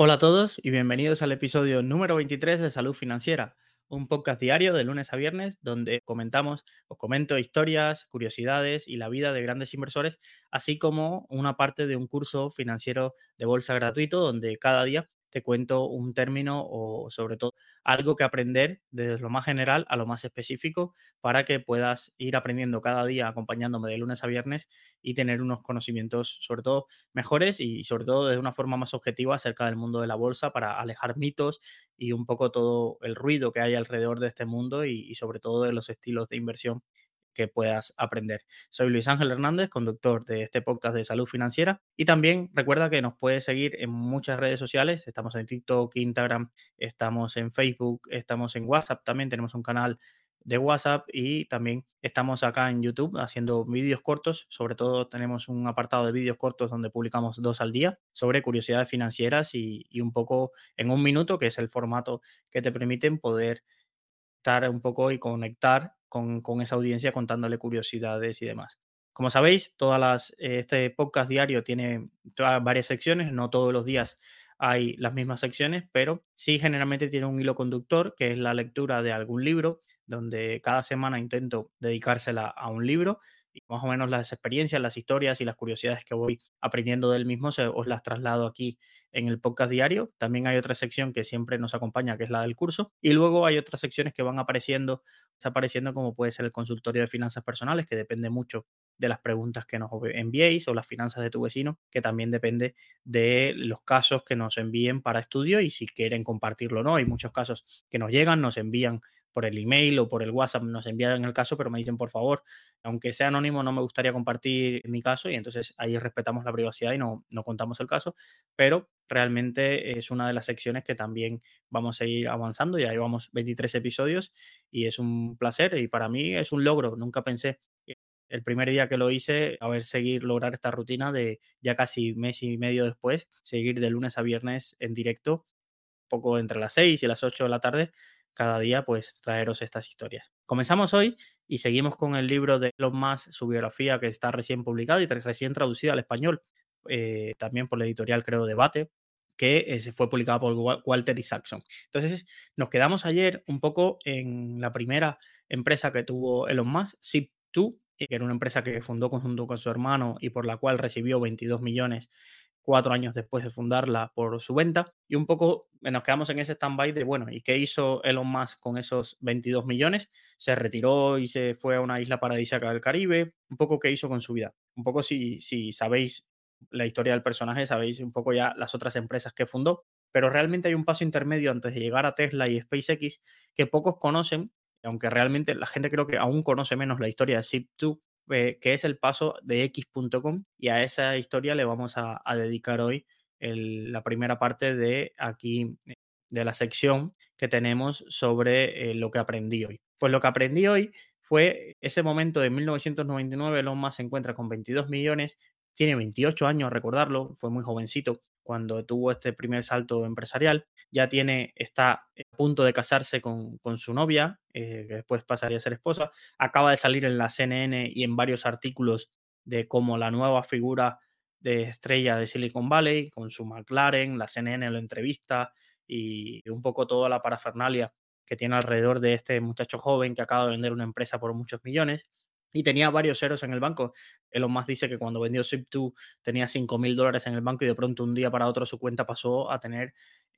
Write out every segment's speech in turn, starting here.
Hola a todos y bienvenidos al episodio número 23 de Salud Financiera, un podcast diario de lunes a viernes donde comentamos o comento historias, curiosidades y la vida de grandes inversores, así como una parte de un curso financiero de bolsa gratuito donde cada día te cuento un término o sobre todo algo que aprender desde lo más general a lo más específico para que puedas ir aprendiendo cada día acompañándome de lunes a viernes y tener unos conocimientos sobre todo mejores y sobre todo de una forma más objetiva acerca del mundo de la bolsa para alejar mitos y un poco todo el ruido que hay alrededor de este mundo y, y sobre todo de los estilos de inversión que puedas aprender. Soy Luis Ángel Hernández, conductor de este podcast de salud financiera y también recuerda que nos puedes seguir en muchas redes sociales. Estamos en TikTok, Instagram, estamos en Facebook, estamos en WhatsApp, también tenemos un canal de WhatsApp y también estamos acá en YouTube haciendo vídeos cortos. Sobre todo tenemos un apartado de vídeos cortos donde publicamos dos al día sobre curiosidades financieras y, y un poco en un minuto, que es el formato que te permiten poder estar un poco y conectar con, esa audiencia contándole curiosidades y demás. Como sabéis, todas las, eh, este podcast diario tiene varias secciones, no todos los días hay las mismas secciones, pero sí generalmente tiene un hilo conductor, que es la lectura de algún libro, donde cada semana intento dedicársela a un libro más o menos las experiencias, las historias y las curiosidades que voy aprendiendo del mismo se, os las traslado aquí en el podcast diario. También hay otra sección que siempre nos acompaña, que es la del curso. Y luego hay otras secciones que van apareciendo, apareciendo como puede ser el consultorio de finanzas personales, que depende mucho de las preguntas que nos enviéis o las finanzas de tu vecino, que también depende de los casos que nos envíen para estudio y si quieren compartirlo o no. Hay muchos casos que nos llegan, nos envían por el email o por el WhatsApp nos envían el caso, pero me dicen, por favor, aunque sea anónimo, no me gustaría compartir mi caso y entonces ahí respetamos la privacidad y no, no contamos el caso, pero realmente es una de las secciones que también vamos a ir avanzando, ya llevamos 23 episodios y es un placer y para mí es un logro, nunca pensé el primer día que lo hice, a ver, seguir, lograr esta rutina de ya casi mes y medio después, seguir de lunes a viernes en directo, poco entre las 6 y las 8 de la tarde, cada día pues traeros estas historias. Comenzamos hoy y seguimos con el libro de Elon Musk, su biografía que está recién publicada y recién traducida al español, eh, también por la editorial creo Debate, que eh, fue publicada por Walter Isaacson. Entonces nos quedamos ayer un poco en la primera empresa que tuvo Elon Musk, Zip2, que era una empresa que fundó conjunto con su hermano y por la cual recibió 22 millones cuatro años después de fundarla por su venta. Y un poco nos quedamos en ese stand-by de, bueno, ¿y qué hizo Elon Musk con esos 22 millones? Se retiró y se fue a una isla paradisíaca del Caribe. Un poco qué hizo con su vida. Un poco si, si sabéis la historia del personaje, sabéis un poco ya las otras empresas que fundó. Pero realmente hay un paso intermedio antes de llegar a Tesla y SpaceX que pocos conocen, aunque realmente la gente creo que aún conoce menos la historia de Zip2, eh, que es el paso de x.com y a esa historia le vamos a, dedicar hoy la primera parte de aquí de la sección que tenemos sobre eh, lo que aprendí hoy. Pues lo que aprendí hoy fue ese momento de 1999, Elon se encuentra con 22 millones, tiene 28 años, recordarlo, fue muy jovencito cuando tuvo este primer salto empresarial, ya tiene, está a punto de casarse con, su novia, eh, que después pasaría a ser esposa, acaba de salir en la CNN y en varios artículos de cómo la nueva figura de estrella de Silicon Valley, con su McLaren, la CNN lo entrevista y un poco toda la parafernalia que tiene alrededor de este muchacho joven que acaba de vender una empresa por muchos millones y tenía varios ceros en el banco. Elon Musk dice que cuando vendió Zip2 tenía 5 mil dólares en el banco y de pronto un día para otro su cuenta pasó a tener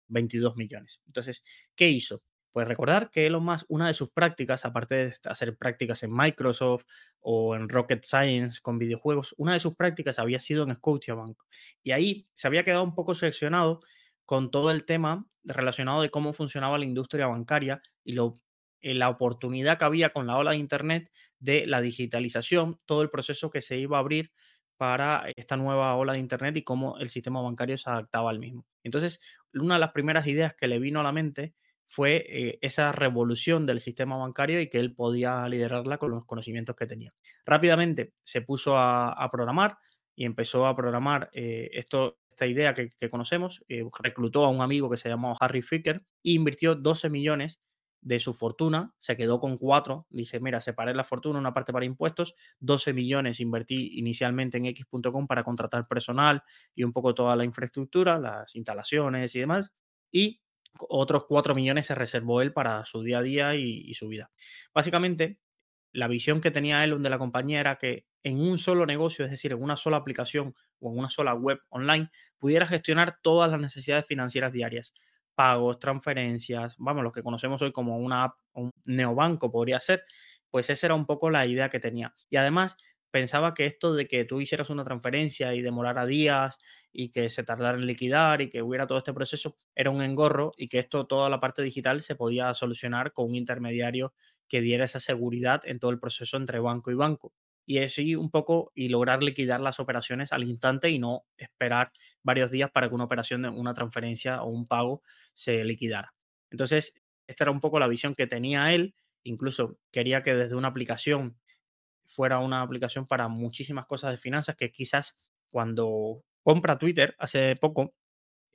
22 millones. Entonces, ¿qué hizo? Pues recordar que Elon Musk, una de sus prácticas, aparte de hacer prácticas en Microsoft o en Rocket Science con videojuegos, una de sus prácticas había sido en Scotiabank. Y ahí se había quedado un poco seleccionado con todo el tema relacionado de cómo funcionaba la industria bancaria y lo eh, la oportunidad que había con la ola de Internet de la digitalización, todo el proceso que se iba a abrir para esta nueva ola de Internet y cómo el sistema bancario se adaptaba al mismo. Entonces, una de las primeras ideas que le vino a la mente fue eh, esa revolución del sistema bancario y que él podía liderarla con los conocimientos que tenía. Rápidamente se puso a, programar y empezó a programar eh, esto, esta idea que, conocemos. reclutó a un amigo que se llamó Harry Ficker e invirtió 12 millones de su fortuna, se quedó con cuatro, dice, mira, separé la fortuna, una parte para impuestos, 12 millones invertí inicialmente en x.com para contratar personal y un poco toda la infraestructura, las instalaciones y demás, y otros 4 millones se reservó él para su día a día y, y su vida. Básicamente, la visión que tenía él de la compañía era que en un solo negocio, es decir, en una sola aplicación o en una sola web online, pudiera gestionar todas las necesidades financieras diarias, pagos, transferencias, vamos, lo que conocemos hoy como una app, un neobanco podría ser, pues esa era un poco la idea que tenía. Y además pensaba que esto de que tú hicieras una transferencia y demorara días y que se tardara en liquidar y que hubiera todo este proceso era un engorro y que esto, toda la parte digital se podía solucionar con un intermediario que diera esa seguridad en todo el proceso entre banco y banco. Y así un poco y lograr liquidar las operaciones al instante y no esperar varios días para que una operación, una transferencia o un pago se liquidara. Entonces, esta era un poco la visión que tenía él. Incluso quería que desde una aplicación fuera una aplicación para muchísimas cosas de finanzas que quizás cuando compra Twitter hace poco,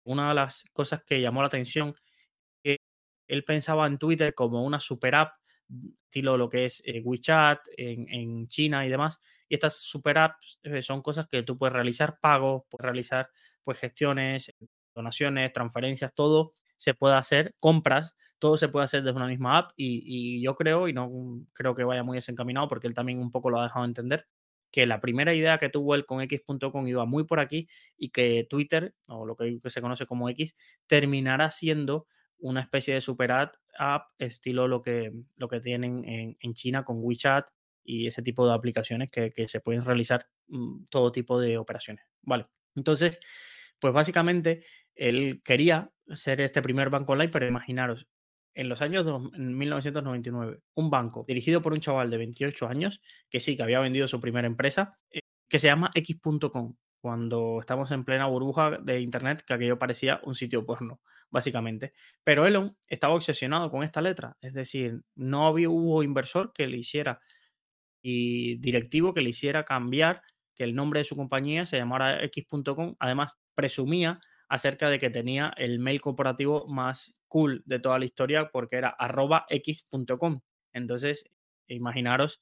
una de las cosas que llamó la atención que él pensaba en Twitter como una super app estilo lo que es eh, WeChat en, China y demás. Y estas super apps eh, son cosas que tú puedes realizar pagos, puedes realizar pues gestiones, donaciones, transferencias, todo se puede hacer, compras, todo se puede hacer desde una misma app y, y, yo creo, y no creo que vaya muy desencaminado porque él también un poco lo ha dejado entender, que la primera idea que tuvo él con X.com iba muy por aquí y que Twitter, o lo que se conoce como X, terminará siendo una especie de super app, estilo lo que, lo que tienen en, China con WeChat y ese tipo de aplicaciones que, se pueden realizar mm, todo tipo de operaciones. Vale, entonces, pues básicamente él quería ser este primer banco online, pero imaginaros, en los años en 1999, un banco dirigido por un chaval de 28 años, que sí, que había vendido su primera empresa, eh, que se llama X.com cuando estamos en plena burbuja de Internet, que aquello parecía un sitio porno, básicamente. Pero Elon estaba obsesionado con esta letra, es decir, no había, hubo inversor que le hiciera y directivo que le hiciera cambiar que el nombre de su compañía se llamara X.com. Además, presumía acerca de que tenía el mail corporativo más cool de toda la historia porque era arroba x.com. Entonces, imaginaros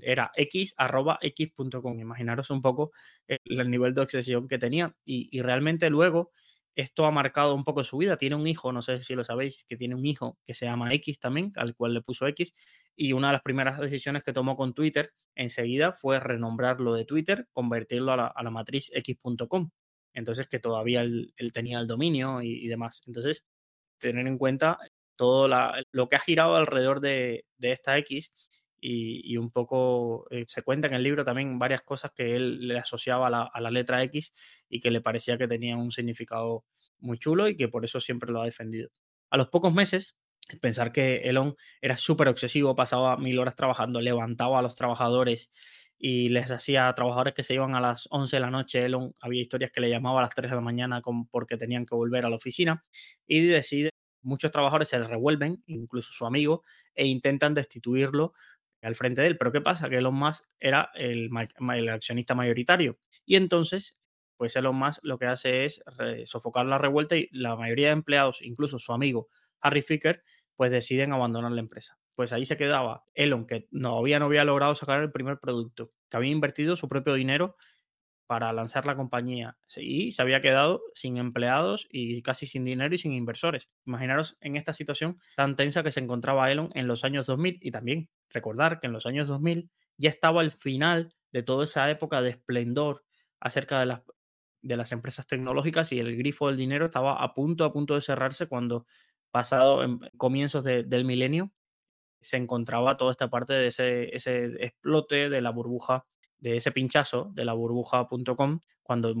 era x arroba x.com. Imaginaros un poco el, nivel de obsesión que tenía. Y, realmente luego esto ha marcado un poco su vida. Tiene un hijo, no sé si lo sabéis, que tiene un hijo que se llama X también, al cual le puso X. Y una de las primeras decisiones que tomó con Twitter enseguida fue renombrarlo de Twitter, convertirlo a la, matriz x.com. Entonces, que todavía él, tenía el dominio y, demás. Entonces, tener en cuenta todo lo que ha girado alrededor de, de esta X y, un poco eh, se cuenta en el libro también varias cosas que él le asociaba a la, letra X y que le parecía que tenían un significado muy chulo y que por eso siempre lo ha defendido. A los pocos meses, pensar que Elon era súper obsesivo, pasaba mil horas trabajando, levantaba a los trabajadores y les hacía a trabajadores que se iban a las 11 de la noche. Elon había historias que le llamaba a las 3 de la mañana porque tenían que volver a la oficina y decide, muchos trabajadores se revuelven, incluso su amigo, e intentan destituirlo al frente de él. Pero ¿qué pasa? Que Elon Musk era el, accionista mayoritario. Y entonces, pues Elon Musk lo que hace es sofocar la revuelta y la mayoría de empleados, incluso su amigo Harry Ficker, pues deciden abandonar la empresa. Pues ahí se quedaba Elon, que todavía no había logrado sacar el primer producto, que había invertido su propio dinero para lanzar la compañía y se había quedado sin empleados y casi sin dinero y sin inversores. Imaginaros en esta situación tan tensa que se encontraba Elon en los años 2000 y también recordar que en los años 2000 ya estaba el final de toda esa época de esplendor acerca de las, de las empresas tecnológicas y el grifo del dinero estaba a punto, a punto de cerrarse cuando pasado en comienzos del milenio se encontraba toda esta parte de ese, ese explote de la burbuja de ese pinchazo de la burbuja.com cuando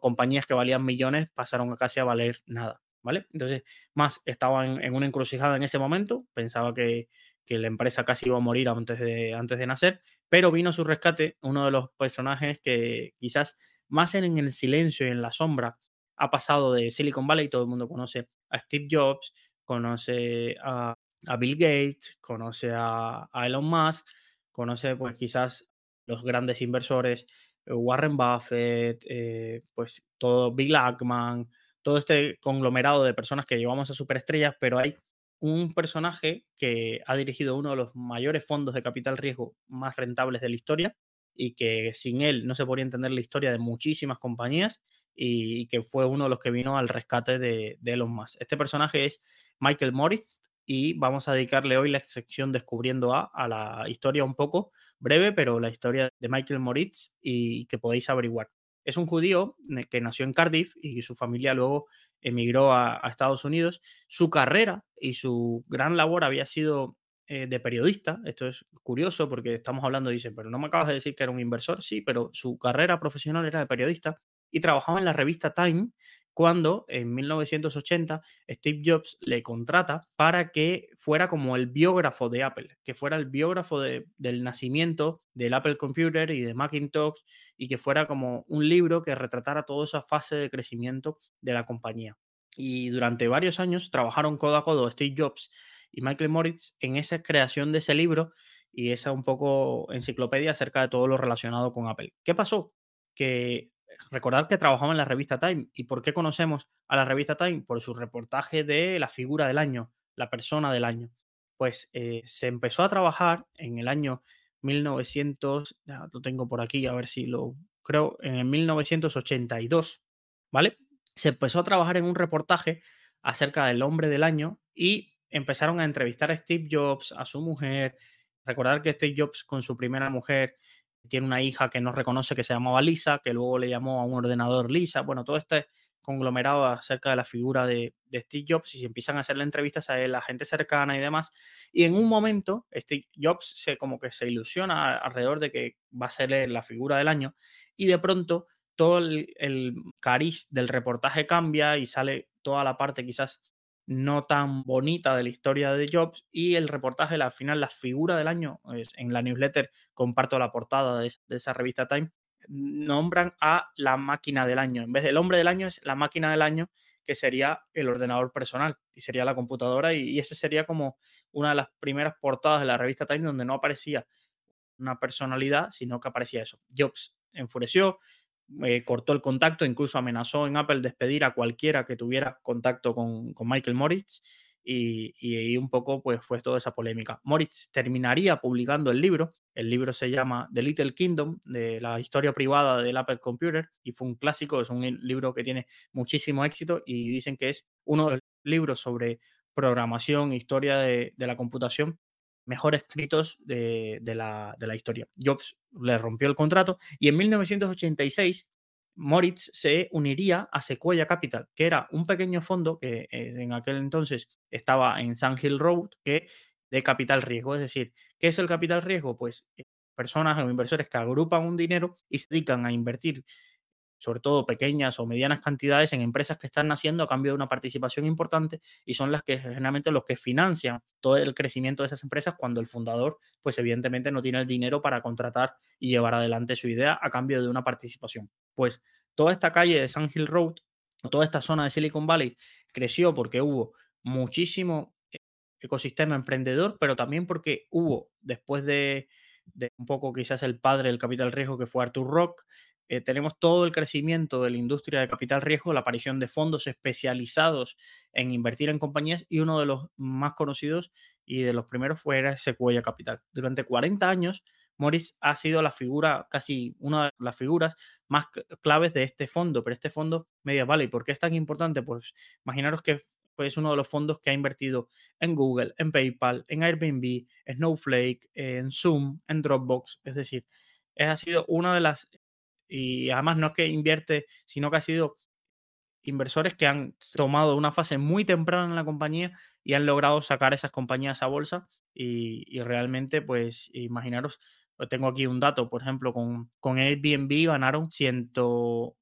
compañías que valían millones pasaron a casi a valer nada, ¿vale? Entonces, más estaba en, una encrucijada en ese momento, pensaba que, la empresa casi iba a morir antes de, antes de nacer, pero vino a su rescate uno de los personajes que quizás más en, el silencio y en la sombra ha pasado de Silicon Valley, todo el mundo conoce a Steve Jobs, conoce a, Bill Gates, conoce a, a Elon Musk, conoce pues quizás los grandes inversores, eh, Warren Buffett, eh, pues todo Bill Ackman, todo este conglomerado de personas que llevamos a superestrellas, pero hay un personaje que ha dirigido uno de los mayores fondos de capital riesgo más rentables de la historia y que sin él no se podría entender la historia de muchísimas compañías y, que fue uno de los que vino al rescate de, de Elon Musk. Este personaje es Michael Moritz y vamos a dedicarle hoy la sección Descubriendo A a la historia un poco breve, pero la historia de Michael Moritz y que podéis averiguar. Es un judío que nació en Cardiff y su familia luego emigró a, Estados Unidos. Su carrera y su gran labor había sido eh, de periodista. Esto es curioso porque estamos hablando, dicen, pero no me acabas de decir que era un inversor. Sí, pero su carrera profesional era de periodista y trabajaba en la revista Time cuando en 1980 Steve Jobs le contrata para que fuera como el biógrafo de Apple, que fuera el biógrafo del nacimiento del Apple Computer y de Macintosh y que fuera como un libro que retratara toda esa fase de crecimiento de la compañía. Y durante varios años trabajaron codo a codo Steve Jobs y Michael Moritz en esa creación de ese libro y esa un poco enciclopedia acerca de todo lo relacionado con Apple. ¿Qué pasó? Que recordar que trabajaba en la revista Time. ¿Y por qué conocemos a la revista Time? Por su reportaje de la figura del año, la persona del año. Pues eh, se empezó a trabajar en el año 1900, ya lo tengo por aquí, a ver si lo creo, en el 1982, ¿vale? Se empezó a trabajar en un reportaje acerca del hombre del año y empezaron a entrevistar a Steve Jobs, a su mujer. Recordar que Steve Jobs con su primera mujer tiene una hija que no reconoce que se llamaba Lisa, que luego le llamó a un ordenador Lisa. Bueno, todo este conglomerado acerca de la figura de, Steve Jobs y se empiezan a hacerle entrevistas a la gente cercana y demás. Y en un momento, Steve Jobs se como que se ilusiona alrededor de que va a ser la figura del año y de pronto todo el cariz del reportaje cambia y sale toda la parte quizás no tan bonita de la historia de Jobs y el reportaje, al final, la figura del año, en la newsletter comparto la portada de, esa revista Time, nombran a la máquina del año. En vez del hombre del año es la máquina del año, que sería el ordenador personal y sería la computadora y, y ese sería como una de las primeras portadas de la revista Time donde no aparecía una personalidad, sino que aparecía eso. Jobs enfureció, eh, cortó el contacto, incluso amenazó en Apple despedir a cualquiera que tuviera contacto con, Michael Moritz y, y, un poco pues fue toda esa polémica. Moritz terminaría publicando el libro, el libro se llama The Little Kingdom, de la historia privada del Apple Computer y fue un clásico, es un libro que tiene muchísimo éxito y dicen que es uno de los libros sobre programación, historia de, de la computación mejor escritos de, la, historia. Jobs le rompió el contrato y en 1986 Moritz se uniría a Sequoia Capital, que era un pequeño fondo que eh, en aquel entonces estaba en Sand Hill Road, que de capital riesgo. Es decir, ¿qué es el capital riesgo? Pues eh, personas o inversores que agrupan un dinero y se dedican a invertir sobre todo pequeñas o medianas cantidades en empresas que están naciendo a cambio de una participación importante y son las que generalmente los que financian todo el crecimiento de esas empresas cuando el fundador pues evidentemente no tiene el dinero para contratar y llevar adelante su idea a cambio de una participación. Pues toda esta calle de San Hill Road, toda esta zona de Silicon Valley creció porque hubo muchísimo ecosistema emprendedor, pero también porque hubo después de, de un poco quizás el padre del capital riesgo que fue Arthur Rock, eh, tenemos todo el crecimiento de la industria de capital riesgo, la aparición de fondos especializados en invertir en compañías y uno de los más conocidos y de los primeros fue Sequoia Capital. Durante 40 años, Morris ha sido la figura, casi una de las figuras más claves de este fondo, pero este fondo Media Valley, ¿por qué es tan importante? Pues imaginaros que es uno de los fondos que ha invertido en Google, en PayPal, en Airbnb, en Snowflake, en Zoom, en Dropbox, es decir, ha sido una de las y además no es que invierte, sino que ha sido inversores que han tomado una fase muy temprana en la compañía y han logrado sacar esas compañías a bolsa y, realmente pues imaginaros tengo aquí un dato, por ejemplo, con, con Airbnb ganaron ciento,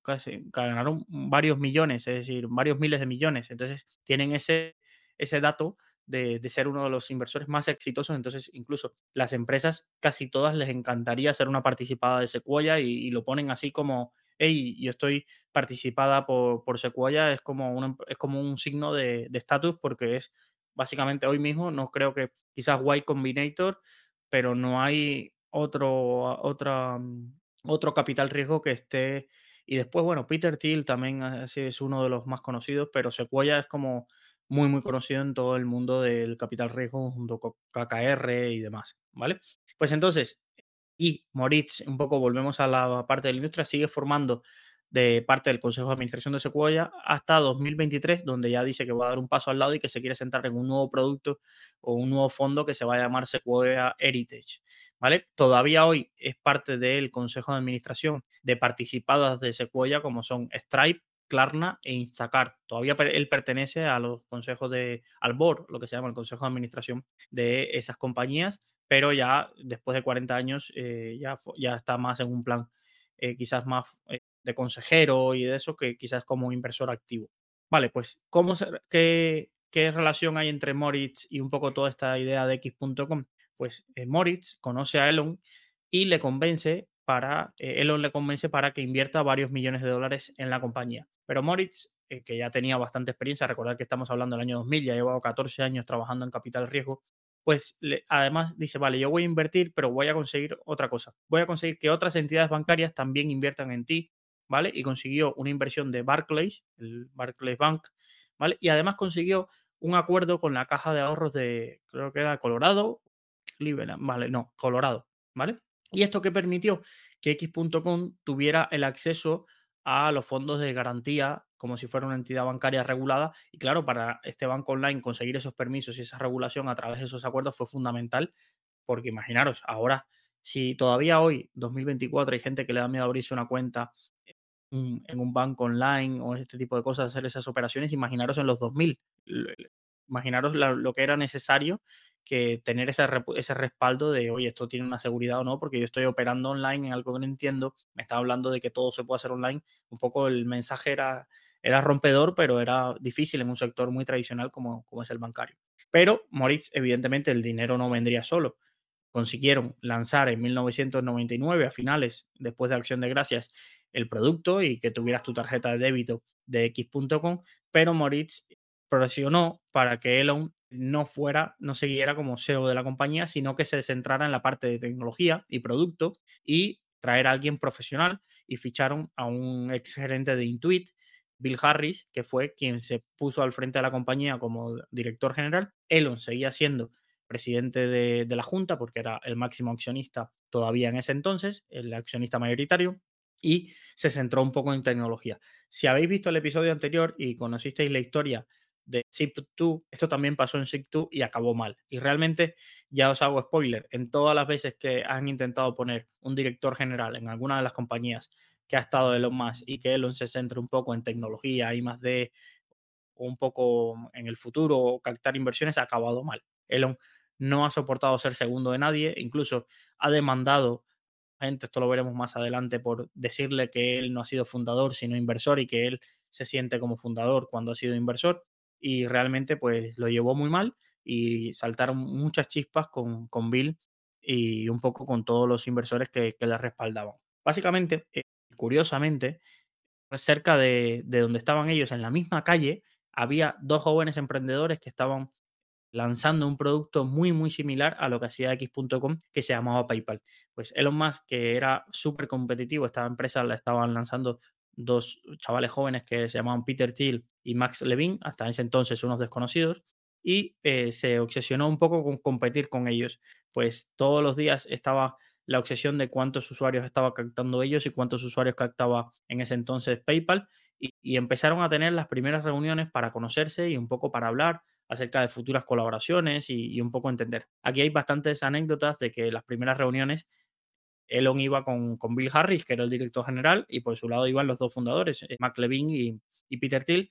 ganaron varios millones, es decir, varios miles de millones. Entonces, tienen ese, ese dato de, ser uno de los inversores más exitosos. Entonces, incluso las empresas, casi todas les encantaría ser una participada de Sequoia y, lo ponen así como, hey, yo estoy participada por, por Sequoia, es como, un, es como un signo de estatus porque es básicamente hoy mismo, no creo que quizás Y Combinator, pero no hay otro, otra, mm, otro capital riesgo que esté. Y después, bueno, Peter Thiel también es uno de los más conocidos, pero Sequoia es como muy, muy conocido en todo el mundo del capital riesgo junto con KKR y demás, ¿vale? Pues entonces, y Moritz, un poco volvemos a la parte de la industria, sigue formando de parte del Consejo de Administración de Sequoia hasta 2023, donde ya dice que va a dar un paso al lado y que se quiere centrar en un nuevo producto o un nuevo fondo que se va a llamar Sequoia Heritage. ¿Vale? Todavía hoy es parte del Consejo de Administración de participadas de Sequoia, como son Stripe, Klarna e Instacart. Todavía él pertenece a los consejos de, al lo que se llama el consejo de administración de esas compañías, pero ya después de 40 años eh, ya, ya está más en un plan eh, quizás más eh, de consejero y de eso que quizás como inversor activo. Vale, pues ¿cómo qué, qué, relación hay entre Moritz y un poco toda esta idea de X.com? Pues Moritz conoce a Elon y le convence para, eh, Elon le convence para que invierta varios millones de dólares en la compañía. Pero Moritz, eh, que ya tenía bastante experiencia, recordar que estamos hablando del año 2000, ya llevado 14 años trabajando en capital riesgo, pues además dice, vale, yo voy a invertir, pero voy a conseguir otra cosa. Voy a conseguir que otras entidades bancarias también inviertan en ti, ¿vale? Y consiguió una inversión de Barclays, el Barclays Bank, ¿vale? Y además consiguió un acuerdo con la caja de ahorros de, creo que era Colorado, Cleveland, vale, no, Colorado, ¿vale? Y esto que permitió que X.com tuviera el acceso a los fondos de garantía como si fuera una entidad bancaria regulada. Y claro, para este banco online conseguir esos permisos y esa regulación a través de esos acuerdos fue fundamental, porque imaginaros, ahora, si todavía hoy, 2024, hay gente que le da miedo abrirse una cuenta en un banco online o este tipo de cosas, hacer esas operaciones, imaginaros en los 2000, imaginaros lo que era necesario que tener ese, ese respaldo de, oye, esto tiene una seguridad o no, porque yo estoy operando online en algo que no entiendo, me estaba hablando de que todo se puede hacer online, un poco el mensaje era, era rompedor, pero era difícil en un sector muy tradicional como, como es el bancario. Pero Moritz, evidentemente, el dinero no vendría solo. Consiguieron lanzar en 1999, a finales, después de Acción de Gracias, el producto y que tuvieras tu tarjeta de débito de X.com, pero Moritz presionó para que Elon no fuera, no siguiera como CEO de la compañía, sino que se centrara en la parte de tecnología y producto y traer a alguien profesional y ficharon a un ex gerente de Intuit, Bill Harris, que fue quien se puso al frente de la compañía como director general. Elon seguía siendo presidente de, la Junta, porque era el máximo accionista todavía en ese entonces, el accionista mayoritario, y se centró un poco en tecnología. Si habéis visto el episodio anterior y conocisteis la historia de SIP2, esto también pasó en SIP2 y acabó mal. Y realmente, ya os hago spoiler, en todas las veces que han intentado poner un director general en alguna de las compañías que ha estado Elon Musk y que Elon se centre un poco en tecnología y más de un poco en el futuro captar inversiones, ha acabado mal. Elon no ha soportado ser segundo de nadie, incluso ha demandado gente, esto lo veremos más adelante, por decirle que él no ha sido fundador, sino inversor y que él se siente como fundador cuando ha sido inversor. Y realmente pues lo llevó muy mal y saltaron muchas chispas con, con Bill y un poco con todos los inversores que, que le respaldaban. Básicamente, eh, curiosamente, cerca de, de donde estaban ellos, en la misma calle, había dos jóvenes emprendedores que estaban lanzando un producto muy, muy similar a lo que hacía X.com, que se llamaba PayPal. Pues Elon Musk, que era súper competitivo, esta empresa la estaban lanzando dos chavales jóvenes que se llamaban Peter Thiel y Max Levine, hasta ese entonces unos desconocidos, y eh, se obsesionó un poco con competir con ellos. Pues todos los días estaba la obsesión de cuántos usuarios estaba captando ellos y cuántos usuarios captaba en ese entonces PayPal, y empezaron a tener las primeras reuniones para conocerse y un poco para hablar, acerca de futuras colaboraciones y, un poco entender. Aquí hay bastantes anécdotas de que las primeras reuniones Elon iba con, con, Bill Harris, que era el director general, y por su lado iban los dos fundadores, eh, Mac Levine y, Peter Thiel.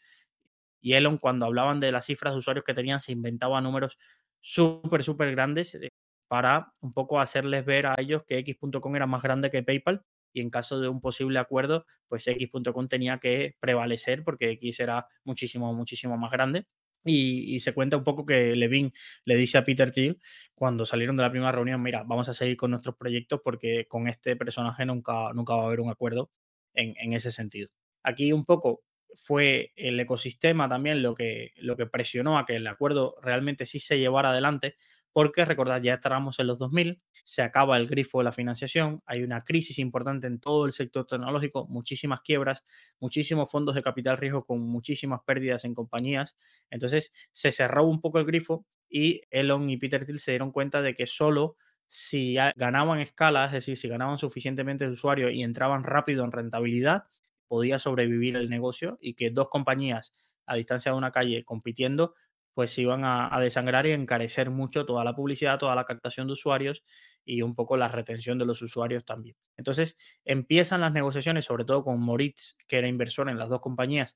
Y Elon, cuando hablaban de las cifras de usuarios que tenían, se inventaba números súper, súper grandes eh, para un poco hacerles ver a ellos que X.com era más grande que PayPal y en caso de un posible acuerdo, pues X.com tenía que prevalecer porque X era muchísimo, muchísimo más grande. Y, se cuenta un poco que Levin le dice a Peter Thiel cuando salieron de la primera reunión, mira, vamos a seguir con nuestros proyectos porque con este personaje nunca, nunca va a haber un acuerdo en, en ese sentido. Aquí un poco fue el ecosistema también lo que, lo que presionó a que el acuerdo realmente sí se llevara adelante, porque recordad, ya estábamos en los 2000, se acaba el grifo de la financiación, hay una crisis importante en todo el sector tecnológico, muchísimas quiebras, muchísimos fondos de capital riesgo con muchísimas pérdidas en compañías, entonces se cerró un poco el grifo y Elon y Peter Thiel se dieron cuenta de que solo si ganaban escala, es decir, si ganaban suficientemente de usuarios y entraban rápido en rentabilidad, podía sobrevivir el negocio y que dos compañías a distancia de una calle compitiendo, pues iban a, desangrar y encarecer mucho toda la publicidad, toda la captación de usuarios y un poco la retención de los usuarios también. Entonces empiezan las negociaciones, sobre todo con Moritz, que era inversor en las dos compañías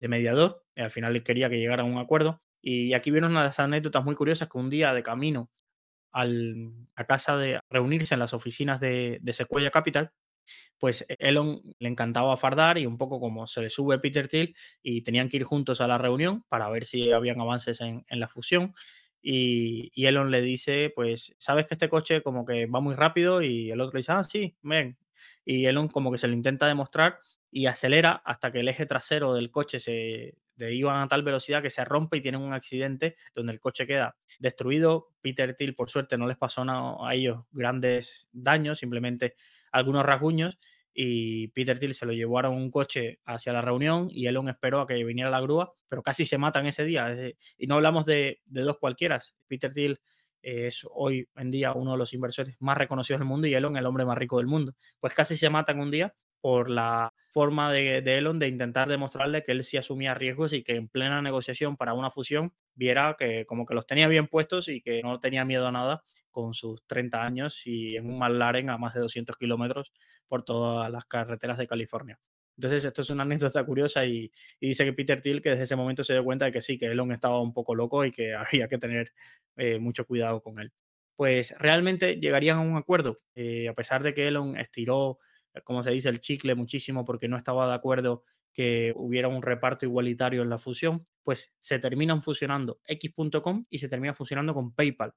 de mediador, y al final quería que llegara a un acuerdo. Y aquí vienen unas anécdotas muy curiosas que un día de camino a casa de reunirse en las oficinas de, de Sequoia Capital, pues e, Elon le encantaba fardar y un poco como se le sube Peter Thiel y tenían que ir juntos a la reunión para ver si habían avances en, la fusión. Y, Elon le dice, pues, sabes que este coche como que va muy rápido y el otro le dice, ah, sí, ven. Y Elon como que se lo intenta demostrar y acelera hasta que el eje trasero del coche se de iban a tal velocidad que se rompe y tienen un accidente donde el coche queda destruido. Peter Thiel, por suerte, no les pasó a ellos grandes daños, simplemente algunos rasguños y Peter Thiel se lo llevó a un coche hacia la reunión y Elon esperó a que viniera la grúa, pero casi se matan ese día. Y no hablamos de, dos cualquiera. Peter Thiel es hoy en día uno de los inversores más reconocidos del mundo y Elon el hombre más rico del mundo. Pues casi se matan un día por la forma de, Elon de intentar demostrarle que él sí asumía riesgos y que en plena negociación para una fusión viera que como que los tenía bien puestos y que no tenía miedo a nada con sus 30 años y en un McLaren a más de 200 kilómetros por todas las carreteras de California. Entonces, esto es una anécdota curiosa y, dice que Peter Thiel que desde ese momento se dio cuenta de que sí, que Elon estaba un poco loco y que había que tener eh, mucho cuidado con él. Pues realmente llegarían a un acuerdo, eh, a pesar de que Elon estiró como se dice, el chicle muchísimo porque no estaba de acuerdo que hubiera un reparto igualitario en la fusión, pues se terminan fusionando X.com y se termina fusionando con PayPal.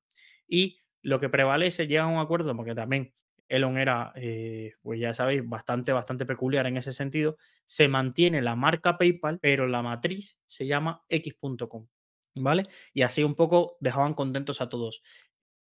Y lo que prevalece, llega a un acuerdo, porque también Elon era, eh, pues ya sabéis, bastante, bastante peculiar en ese sentido, se mantiene la marca PayPal, pero la matriz se llama X.com. ¿Vale? Y así un poco dejaban contentos a todos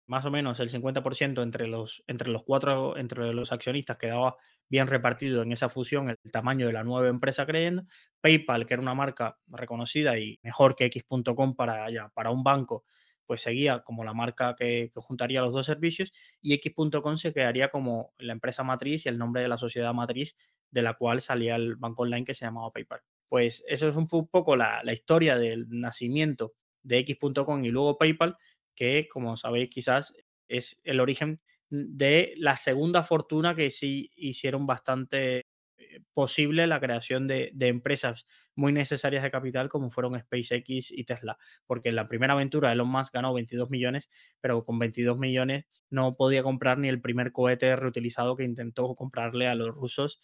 más o menos el 50% entre los, entre los cuatro, entre los accionistas quedaba bien repartido en esa fusión el tamaño de la nueva empresa creyendo. PayPal, que era una marca reconocida y mejor que X.com para, ya, para un banco, pues seguía como la marca que, que juntaría los dos servicios y X.com se quedaría como la empresa matriz y el nombre de la sociedad matriz de la cual salía el banco online que se llamaba PayPal. Pues eso es un poco la, la historia del nacimiento de X.com y luego PayPal que como sabéis quizás es el origen de la segunda fortuna que sí hicieron bastante eh, posible la creación de, empresas muy necesarias de capital como fueron SpaceX y Tesla, porque en la primera aventura Elon Musk ganó 22 millones, pero con 22 millones no podía comprar ni el primer cohete reutilizado que intentó comprarle a los rusos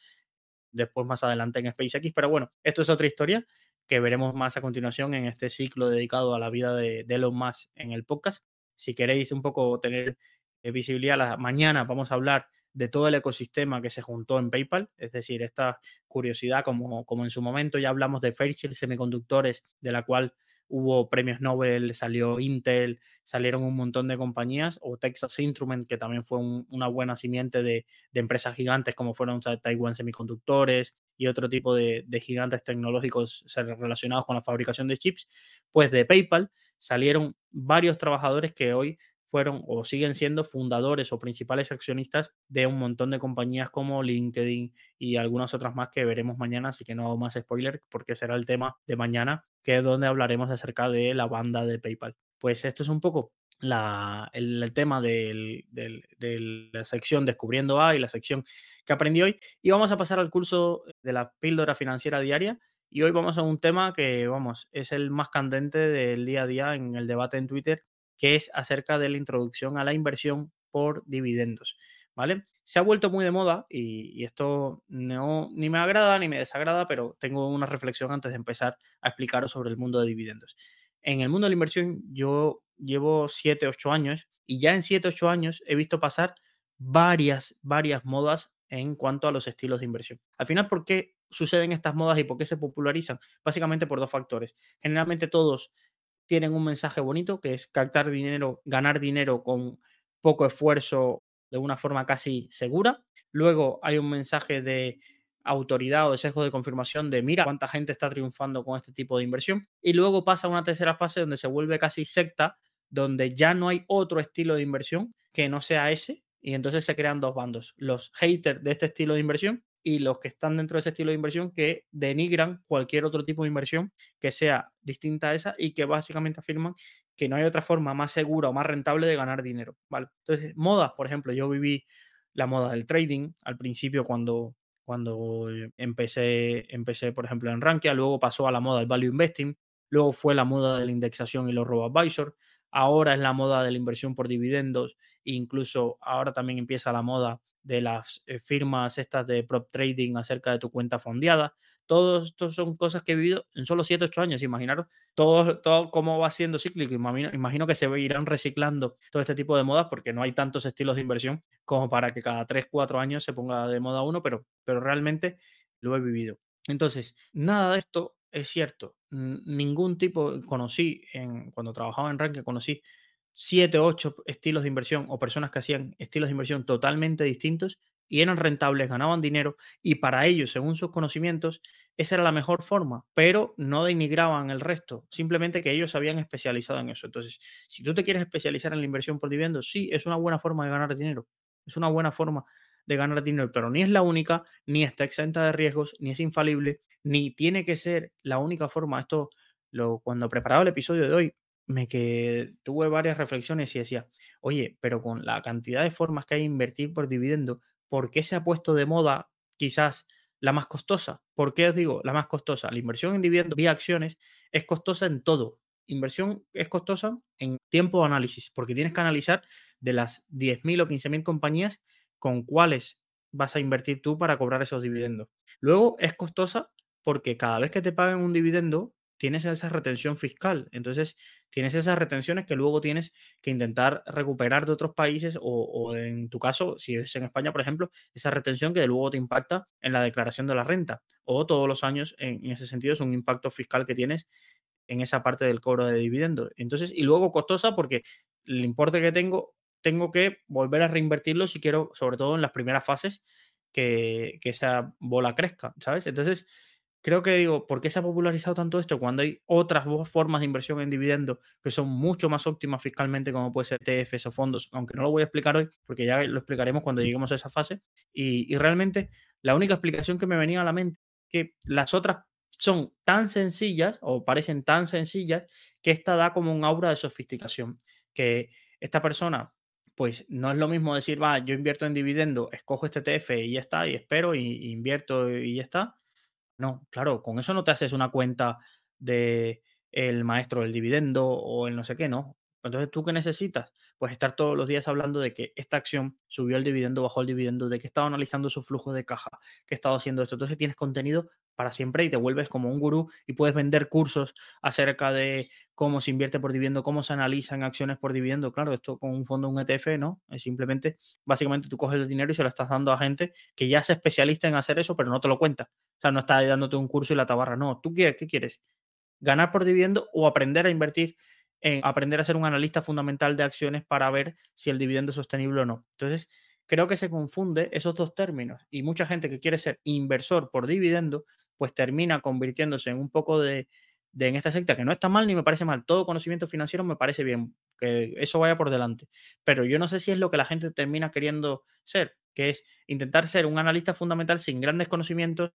después más adelante en SpaceX, pero bueno, esto es otra historia que veremos más a continuación en este ciclo dedicado a la vida de, de Elon Musk en el podcast. Si queréis un poco tener eh, visibilidad, mañana vamos a hablar de todo el ecosistema que se juntó en PayPal, es decir, esta curiosidad, como, como en su momento ya hablamos de Fairchild Semiconductores, de la cual hubo premios Nobel, salió Intel, salieron un montón de compañías, o Texas Instrument, que también fue una buena simiente de, empresas gigantes como fueron Taiwan Semiconductores y otro tipo de, de, gigantes tecnológicos relacionados con la fabricación de chips, pues de PayPal salieron varios trabajadores que hoy fueron o siguen siendo fundadores o principales accionistas de un montón de compañías como LinkedIn y algunas otras más que veremos mañana, así que no hago más spoiler porque será el tema de mañana, que es donde hablaremos acerca de la banda de PayPal. Pues esto es un poco la, el, tema de la sección Descubriendo A y la sección que aprendí hoy. Y vamos a pasar al curso de la píldora financiera diaria. Y hoy vamos a un tema que, vamos, es el más candente del día a día en el debate en Twitter que es acerca de la introducción a la inversión por dividendos. ¿Vale? Se ha vuelto muy de moda y, esto no ni me agrada ni me desagrada, pero tengo una reflexión antes de empezar a explicaros sobre el mundo de dividendos. En el mundo de la inversión yo llevo 7, 8 años y ya en 7, 8 años he visto pasar varias, varias modas en cuanto a los estilos de inversión. Al final, ¿por qué suceden estas modas y por qué se popularizan? Básicamente por dos factores. Generalmente todos tienen un mensaje bonito que es captar dinero, ganar dinero con poco esfuerzo de una forma casi segura. Luego hay un mensaje de autoridad o de sesgo de confirmación de mira cuánta gente está triunfando con este tipo de inversión. Y luego pasa una tercera fase donde se vuelve casi secta, donde ya no hay otro estilo de inversión que no sea ese. Y entonces se crean dos bandos, los haters de este estilo de inversión y los que están dentro de ese estilo de inversión que denigran cualquier otro tipo de inversión que sea distinta a esa y que básicamente afirman que no hay otra forma más segura o más rentable de ganar dinero. ¿vale? Entonces, modas, por ejemplo, yo viví la moda del trading al principio cuando, cuando empecé, empecé, por ejemplo, en Rankia, luego pasó a la moda del value investing, luego fue la moda de la indexación y los robo-advisor, ahora es la moda de la inversión por dividendos, incluso ahora también empieza la moda de las eh, firmas estas de prop trading acerca de tu cuenta fondeada. Todos estos son cosas que he vivido en solo 7, 8 años, imaginaros todo, todo cómo va siendo cíclico. Imagino, imagino que se irán reciclando todo este tipo de modas porque no hay tantos estilos de inversión como para que cada 3, 4 años se ponga de moda uno, pero, pero realmente lo he vivido. Entonces, nada de esto es cierto. Ningún tipo, conocí, en, cuando trabajaba en Rank, conocí siete ocho estilos de inversión o personas que hacían estilos de inversión totalmente distintos y eran rentables, ganaban dinero y para ellos, según sus conocimientos, esa era la mejor forma, pero no denigraban el resto, simplemente que ellos se habían especializado en eso. Entonces, si tú te quieres especializar en la inversión por dividendos, sí, es una buena forma de ganar dinero, es una buena forma de ganar dinero, pero ni es la única, ni está exenta de riesgos, ni es infalible, ni tiene que ser la única forma. Esto, lo, cuando preparaba el episodio de hoy, me que tuve varias reflexiones y decía, oye, pero con la cantidad de formas que hay de invertir por dividendo, ¿por qué se ha puesto de moda quizás la más costosa? ¿Por qué os digo la más costosa? La inversión en dividendos vía acciones es costosa en todo. Inversión es costosa en tiempo de análisis, porque tienes que analizar de las 10.000 o 15.000 compañías con cuáles vas a invertir tú para cobrar esos dividendos. Luego es costosa porque cada vez que te paguen un dividendo, tienes esa retención fiscal. Entonces, tienes esas retenciones que luego tienes que intentar recuperar de otros países o, en tu caso, si es en España, por ejemplo, esa retención que luego te impacta en la declaración de la renta. O todos los años, en, en ese sentido, es un impacto fiscal que tienes en esa parte del cobro de dividendos. Entonces, y luego costosa porque el importe que tengo tengo que volver a reinvertirlo si quiero, sobre todo en las primeras fases, que, esa bola crezca, ¿sabes? Entonces, creo que digo, ¿por qué se ha popularizado tanto esto cuando hay otras formas de inversión en dividendos que son mucho más óptimas fiscalmente, como puede ser TFs o fondos? Aunque no lo voy a explicar hoy, porque ya lo explicaremos cuando lleguemos a esa fase. Y, y realmente, la única explicación que me venía a la mente es que las otras son tan sencillas o parecen tan sencillas que esta da como un aura de sofisticación. Que esta persona pues no es lo mismo decir, va, yo invierto en dividendo, escojo este TF y ya está, y espero y, invierto y ya está. No, claro, con eso no te haces una cuenta de el maestro del dividendo o el no sé qué, no. Entonces, ¿tú qué necesitas? Pues estar todos los días hablando de que esta acción subió el dividendo, bajó el dividendo, de que estaba analizando su flujo de caja, que estaba haciendo esto. Entonces tienes contenido para siempre y te vuelves como un gurú y puedes vender cursos acerca de cómo se invierte por dividendo, cómo se analizan acciones por dividendo. Claro, esto con un fondo, un ETF, ¿no? Es simplemente, básicamente tú coges el dinero y se lo estás dando a gente que ya es especialista en hacer eso, pero no te lo cuenta. O sea, no está dándote un curso y la tabarra. No, tú quieres, ¿qué quieres? ¿Ganar por dividendo o aprender a invertir en aprender a ser un analista fundamental de acciones para ver si el dividendo es sostenible o no. Entonces, creo que se confunde esos dos términos y mucha gente que quiere ser inversor por dividendo, pues termina convirtiéndose en un poco de, de en esta secta, que no está mal ni me parece mal, todo conocimiento financiero me parece bien, que eso vaya por delante, pero yo no sé si es lo que la gente termina queriendo ser, que es intentar ser un analista fundamental sin grandes conocimientos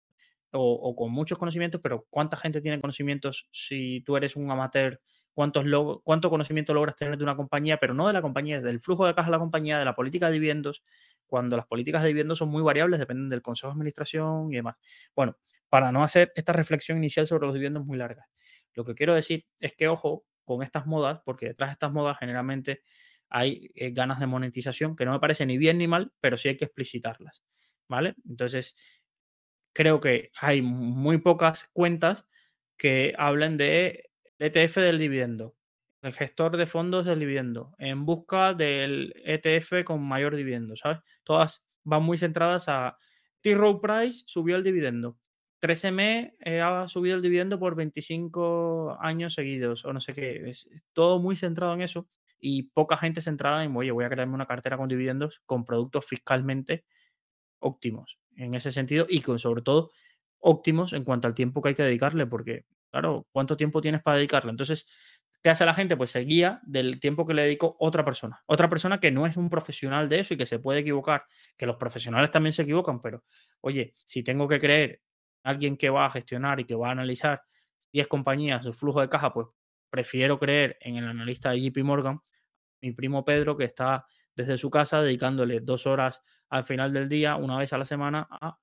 o, con muchos conocimientos, pero ¿cuánta gente tiene conocimientos si tú eres un amateur cuánto conocimiento logras tener de una compañía, pero no de la compañía, del flujo de caja de la compañía, de la política de dividendos, cuando las políticas de dividendos son muy variables, dependen del consejo de administración y demás. Bueno, para no hacer esta reflexión inicial sobre los dividendos muy larga, lo que quiero decir es que ojo con estas modas, porque detrás de estas modas generalmente hay eh, ganas de monetización que no me parece ni bien ni mal, pero sí hay que explicitarlas, ¿vale? Entonces, creo que hay muy pocas cuentas que hablen de ETF del dividendo, el gestor de fondos del dividendo, en busca del ETF con mayor dividendo, ¿sabes? Todas van muy centradas a T. Rowe Price subió el dividendo. 13M eh, ha subido el dividendo por 25 años seguidos o no sé qué. Es, todo muy centrado en eso y poca gente centrada en, oye, voy a crearme una cartera con dividendos con productos fiscalmente óptimos en ese sentido y con sobre todo óptimos en cuanto al tiempo que hay que dedicarle, porque claro, ¿cuánto tiempo tienes para dedicarle? Entonces, ¿qué hace la gente? Pues se guía del tiempo que le dedicó otra persona. Otra persona que no es un profesional de eso y que se puede equivocar, que los profesionales también se equivocan, pero oye, si tengo que creer alguien que va a gestionar y que va a analizar 10 compañías, su flujo de caja, pues prefiero creer en el analista de JP Morgan, mi primo Pedro, que está desde su casa dedicándole dos horas al final del día, una vez a la semana, a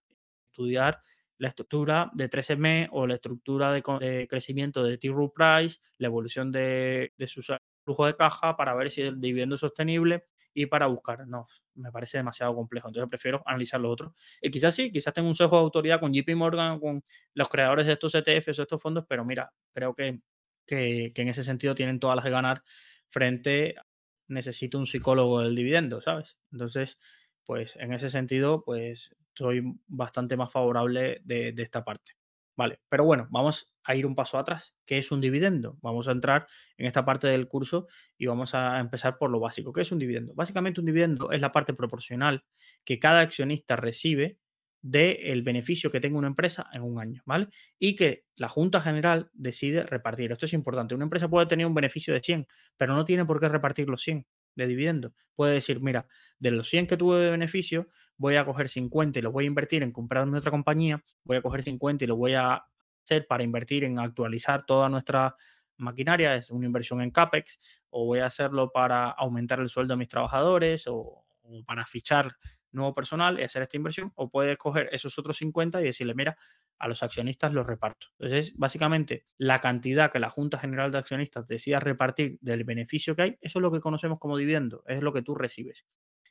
estudiar la estructura de 13M o la estructura de, crecimiento de T. Rowe Price, la evolución de, de su flujo de caja para ver si el dividendo es sostenible y para buscar. No, me parece demasiado complejo. Entonces prefiero analizar lo otro. Y quizás sí, quizás tengo un sesgo de autoridad con JP Morgan, con los creadores de estos ETFs o estos fondos, pero mira, creo que, que, que en ese sentido tienen todas las de ganar frente a necesito un psicólogo del dividendo, ¿sabes? Entonces, pues en ese sentido, pues soy bastante más favorable de, esta parte. Vale, pero bueno, vamos a ir un paso atrás. ¿Qué es un dividendo? Vamos a entrar en esta parte del curso y vamos a empezar por lo básico. ¿Qué es un dividendo? Básicamente un dividendo es la parte proporcional que cada accionista recibe del beneficio que tenga una empresa en un año, ¿vale? Y que la Junta General decide repartir. Esto es importante. Una empresa puede tener un beneficio de 100, pero no tiene por qué repartir los 100 de dividendo. Puede decir, mira, de los 100 que tuve de beneficio, voy a coger 50 y los voy a invertir en comprar en otra compañía, voy a coger 50 y los voy a hacer para invertir en actualizar toda nuestra maquinaria, es una inversión en CAPEX, o voy a hacerlo para aumentar el sueldo de mis trabajadores o para fichar nuevo personal y hacer esta inversión, o puedes coger esos otros 50 y decirle, mira, a los accionistas los reparto. Entonces, básicamente, la cantidad que la Junta General de Accionistas decida repartir del beneficio que hay, eso es lo que conocemos como dividendo, es lo que tú recibes.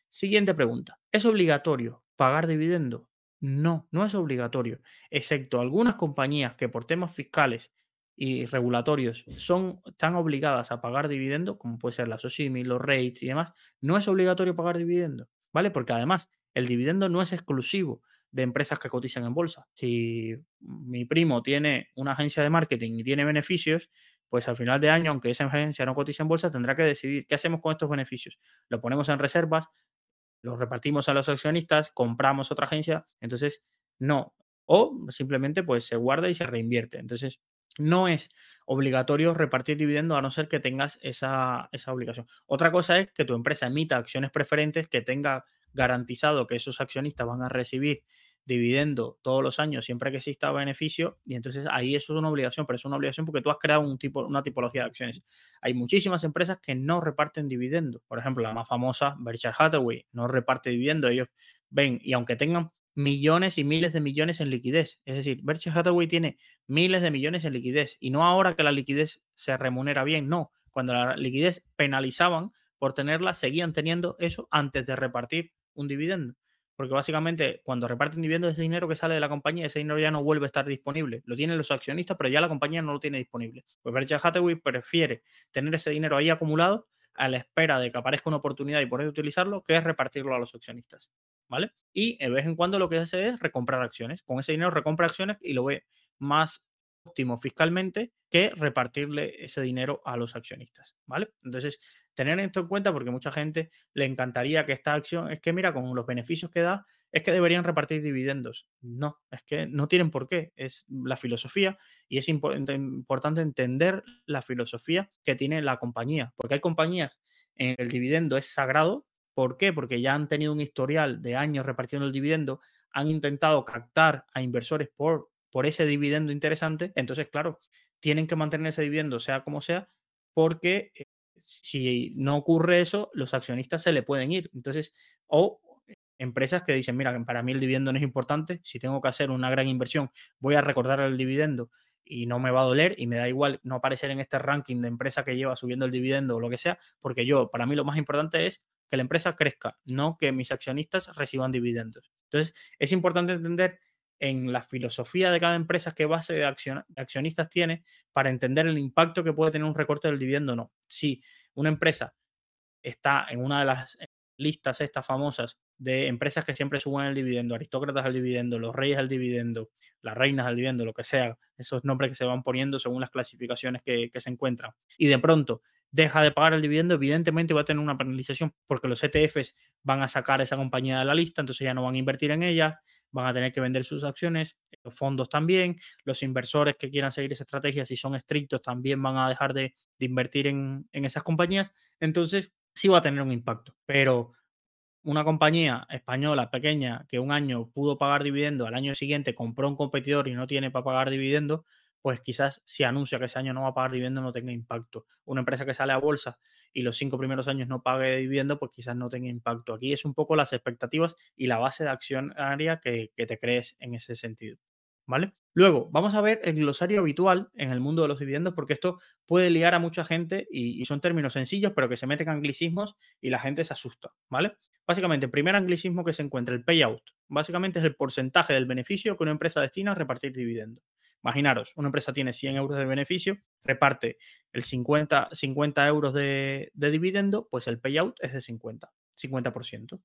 Siguiente pregunta, ¿es obligatorio pagar dividendo? No, no es obligatorio, excepto algunas compañías que por temas fiscales y regulatorios son tan obligadas a pagar dividendo, como puede ser la SOSIMI, los rates y demás, no es obligatorio pagar dividendo. ¿Vale? Porque además el dividendo no es exclusivo de empresas que cotizan en bolsa. Si mi primo tiene una agencia de marketing y tiene beneficios, pues al final de año, aunque esa agencia no cotiza en bolsa, tendrá que decidir qué hacemos con estos beneficios. Lo ponemos en reservas, los repartimos a los accionistas, compramos otra agencia, entonces no. O simplemente pues se guarda y se reinvierte. Entonces, no es obligatorio repartir dividendos a no ser que tengas esa, obligación. Otra cosa es que tu empresa emita acciones preferentes que tenga garantizado que esos accionistas van a recibir dividendo todos los años siempre que exista beneficio y entonces ahí eso es una obligación, pero es una obligación porque tú has creado un tipo, una tipología de acciones. Hay muchísimas empresas que no reparten dividendos. Por ejemplo, la más famosa, Berkshire Hathaway, no reparte dividendos. Ellos ven y aunque tengan millones y miles de millones en liquidez. Es decir, Berkshire Hathaway tiene miles de millones en liquidez y no ahora que la liquidez se remunera bien, no. Cuando la liquidez penalizaban por tenerla, seguían teniendo eso antes de repartir un dividendo. Porque básicamente cuando reparten dividendos ese dinero que sale de la compañía, ese dinero ya no vuelve a estar disponible. Lo tienen los accionistas, pero ya la compañía no lo tiene disponible. Pues Berkshire Hathaway prefiere tener ese dinero ahí acumulado a la espera de que aparezca una oportunidad y poder utilizarlo, que es repartirlo a los accionistas. ¿vale? Y de vez en cuando lo que hace es recomprar acciones. Con ese dinero recompra acciones y lo ve más óptimo fiscalmente que repartirle ese dinero a los accionistas, ¿vale? Entonces, tener esto en cuenta porque mucha gente le encantaría que esta acción, es que mira, con los beneficios que da, es que deberían repartir dividendos. No, es que no tienen por qué, es la filosofía y es importante entender la filosofía que tiene la compañía, porque hay compañías en el dividendo es sagrado ¿Por qué? Porque ya han tenido un historial de años repartiendo el dividendo, han intentado captar a inversores por, por ese dividendo interesante, entonces, claro, tienen que mantener ese dividendo, sea como sea, porque eh, si no ocurre eso, los accionistas se le pueden ir. Entonces, o empresas que dicen, mira, para mí el dividendo no es importante, si tengo que hacer una gran inversión, voy a recordar el dividendo y no me va a doler y me da igual no aparecer en este ranking de empresa que lleva subiendo el dividendo o lo que sea, porque yo, para mí lo más importante es que la empresa crezca, no que mis accionistas reciban dividendos. Entonces, es importante entender en la filosofía de cada empresa qué base de, accionistas tiene para entender el impacto que puede tener un recorte del dividendo o no. Si una empresa está en una de las listas estas famosas de empresas que siempre suben el dividendo, aristócratas al dividendo, los reyes al dividendo, las reinas al dividendo, lo que sea, esos nombres que se van poniendo según las clasificaciones que, se encuentran. Y de pronto deja de pagar el dividendo, evidentemente va a tener una penalización porque los ETFs van a sacar esa compañía de la lista, entonces ya no van a invertir en ella, van a tener que vender sus acciones, los fondos también, los inversores que quieran seguir esa estrategia, si son estrictos, también van a dejar de, invertir en esas compañías. Entonces, sí va a tener un impacto, pero una compañía española pequeña que un año pudo pagar dividendo, al año siguiente compró un competidor y no tiene para pagar dividendo, pues quizás si anuncia que ese año no va a pagar dividendo no tenga impacto. Una empresa que sale a bolsa y los cinco primeros años no pague dividendo, pues quizás no tenga impacto. Aquí es un poco las expectativas y la base de accionaria que te crees en ese sentido. ¿Vale? Luego, vamos a ver el glosario habitual en el mundo de los dividendos, porque esto puede liar a mucha gente y, son términos sencillos, pero que se meten anglicismos y la gente se asusta, ¿vale? Básicamente, el primer anglicismo que se encuentra, el payout, básicamente es el porcentaje del beneficio que una empresa destina a repartir dividendos. Imaginaros, una empresa tiene 100 euros de beneficio, reparte el 50, 50 euros de, de dividendo, pues el payout es de 50, 50%.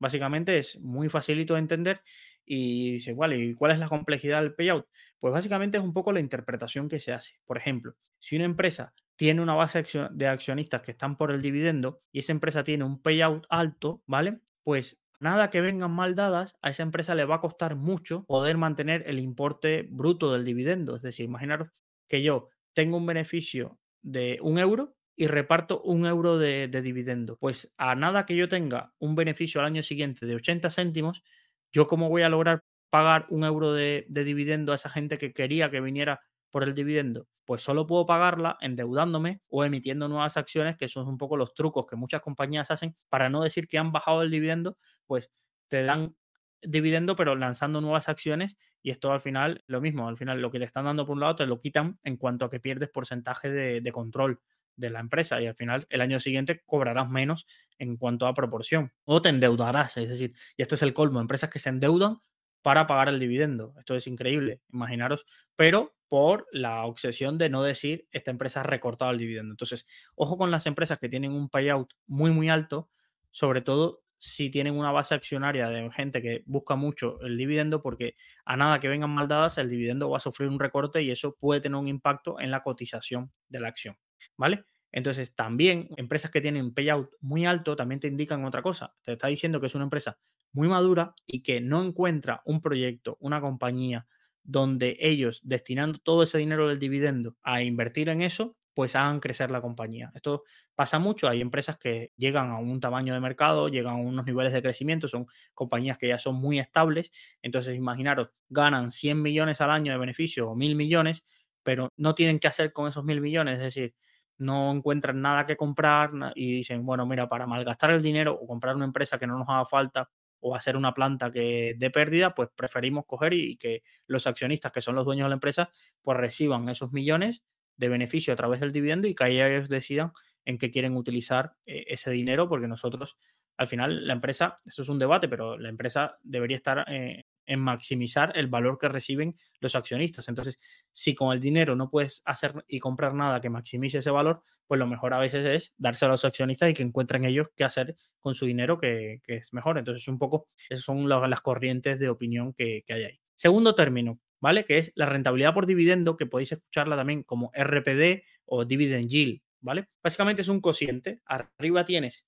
Básicamente es muy facilito de entender y dice, ¿y cuál es la complejidad del payout? Pues básicamente es un poco la interpretación que se hace. Por ejemplo, si una empresa tiene una base de accionistas que están por el dividendo y esa empresa tiene un payout alto, ¿vale? Pues nada que vengan mal dadas, a esa empresa le va a costar mucho poder mantener el importe bruto del dividendo. Es decir, imaginaros que yo tengo un beneficio de un euro y reparto un euro de, de, dividendo. Pues a nada que yo tenga un beneficio al año siguiente de 80 céntimos, yo cómo voy a lograr pagar un euro de, de dividendo a esa gente que quería que viniera por el dividendo, pues solo puedo pagarla endeudándome o emitiendo nuevas acciones, que son un poco los trucos que muchas compañías hacen para no decir que han bajado el dividendo, pues te dan dividendo pero lanzando nuevas acciones y esto al final lo mismo, al final lo que te están dando por un lado te lo quitan en cuanto a que pierdes porcentaje de control de la empresa y al final el año siguiente cobrarás menos en cuanto a proporción o te endeudarás, es decir, y este es el colmo, empresas que se endeudan para pagar el dividendo. Esto es increíble, imaginaros, pero por la obsesión de no decir esta empresa ha recortado el dividendo. Entonces, ojo con las empresas que tienen un payout muy, muy alto, sobre todo si tienen una base accionaria de gente que busca mucho el dividendo, porque a nada que vengan mal dadas, el dividendo va a sufrir un recorte y eso puede tener un impacto en la cotización de la acción. ¿Vale? Entonces, también empresas que tienen payout muy alto también te indican otra cosa. Te está diciendo que es una empresa muy madura y que no encuentra un proyecto, una compañía donde ellos destinando todo ese dinero del dividendo a invertir en eso, pues hagan crecer la compañía. Esto pasa mucho, hay empresas que llegan a un tamaño de mercado, llegan a unos niveles de crecimiento, son compañías que ya son muy estables, entonces imaginaros, ganan 100 millones al año de beneficio o mil millones, pero no tienen que hacer con esos mil millones, es decir, no encuentran nada que comprar y dicen, bueno, mira, para malgastar el dinero o comprar una empresa que no nos haga falta o hacer una planta que dé pérdida, pues preferimos coger y, que los accionistas, que son los dueños de la empresa, pues reciban esos millones de beneficio a través del dividendo y que ellos decidan en qué quieren utilizar eh, ese dinero, porque nosotros, al final, la empresa, eso es un debate, pero la empresa debería estar eh, en maximizar el valor que reciben los accionistas. Entonces, si con el dinero no puedes hacer y comprar nada que maximice ese valor, pues lo mejor a veces es dárselo a los accionistas y que encuentren ellos qué hacer con su dinero que, que es mejor. Entonces, un poco, esas son las corrientes de opinión que, que hay ahí. Segundo término, ¿vale? Que es la rentabilidad por dividendo, que podéis escucharla también como RPD o dividend yield, ¿vale? Básicamente es un cociente. Arriba tienes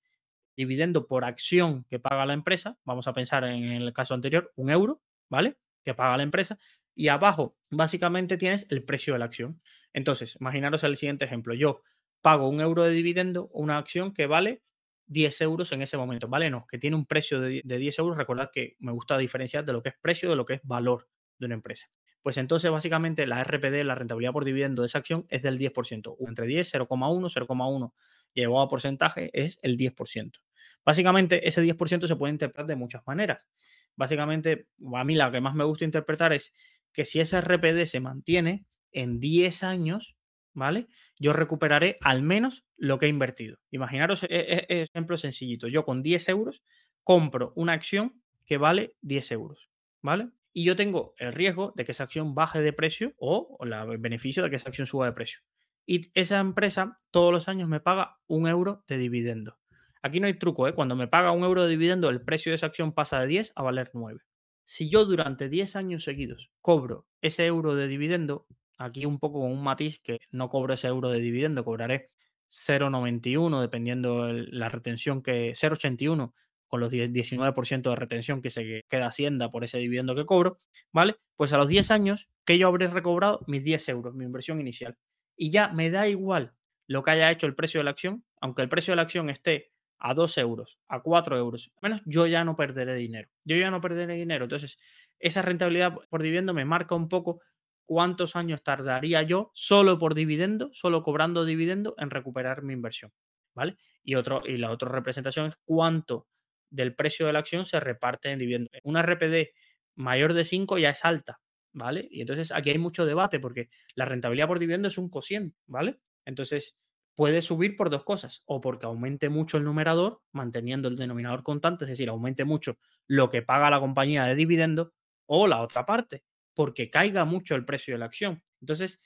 dividendo por acción que paga la empresa. Vamos a pensar en el caso anterior, un euro. ¿Vale? Que paga la empresa. Y abajo, básicamente tienes el precio de la acción. Entonces, imaginaros el siguiente ejemplo. Yo pago un euro de dividendo, una acción que vale 10 euros en ese momento, ¿vale? No, que tiene un precio de, 10 euros. Recordad que me gusta diferenciar de lo que es precio de lo que es valor de una empresa. Pues entonces, básicamente, la RPD, la rentabilidad por dividendo de esa acción, es del 10%. Entre 10, 0,1, 0,1 llevado a porcentaje es el 10%. Básicamente, ese 10% se puede interpretar de muchas maneras básicamente, a mí la que más me gusta interpretar es que si ese RPD se mantiene en 10 años, ¿vale? Yo recuperaré al menos lo que he invertido. Imaginaros, e, e, ejemplo sencillito, yo con 10 euros compro una acción que vale 10 euros, ¿vale? Y yo tengo el riesgo de que esa acción baje de precio o, el beneficio de que esa acción suba de precio. Y esa empresa todos los años me paga un euro de dividendo. Aquí no hay truco, ¿eh? Cuando me paga un euro de dividendo, el precio de esa acción pasa de 10 a valer 9. Si yo durante 10 años seguidos cobro ese euro de dividendo, aquí un poco con un matiz que no cobro ese euro de dividendo, cobraré 0,91 dependiendo la retención que 0,81 con los 19% de retención que se queda Hacienda por ese dividendo que cobro, ¿vale? Pues a los 10 años que yo habré recobrado mis 10 euros, mi inversión inicial. Y ya me da igual lo que haya hecho el precio de la acción, aunque el precio de la acción esté a 2 euros, a 4 euros, menos yo ya no perderé dinero. Yo ya no perderé dinero. Entonces, esa rentabilidad por dividendo me marca un poco cuántos años tardaría yo solo por dividendo, solo cobrando dividendo en recuperar mi inversión, ¿vale? Y, otro, y la otra representación es cuánto del precio de la acción se reparte en dividendo. Una RPD mayor de 5 ya es alta, ¿vale? Y entonces aquí hay mucho debate porque la rentabilidad por dividendo es un cociente, ¿vale? Entonces puede subir por dos cosas, o porque aumente mucho el numerador, manteniendo el denominador constante, es decir, aumente mucho lo que paga la compañía de dividendo, o la otra parte, porque caiga mucho el precio de la acción. Entonces,